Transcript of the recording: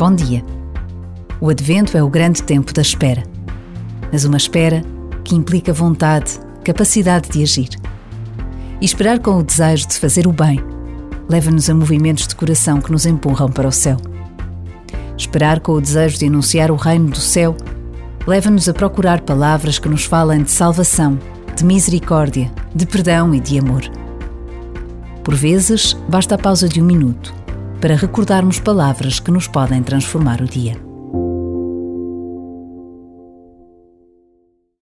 Bom dia. O Advento é o grande tempo da espera, mas uma espera que implica vontade, capacidade de agir. E esperar com o desejo de fazer o bem leva-nos a movimentos de coração que nos empurram para o céu. Esperar com o desejo de anunciar o reino do céu leva-nos a procurar palavras que nos falem de salvação, de misericórdia, de perdão e de amor. Por vezes, basta a pausa de um minuto para recordarmos palavras que nos podem transformar o dia.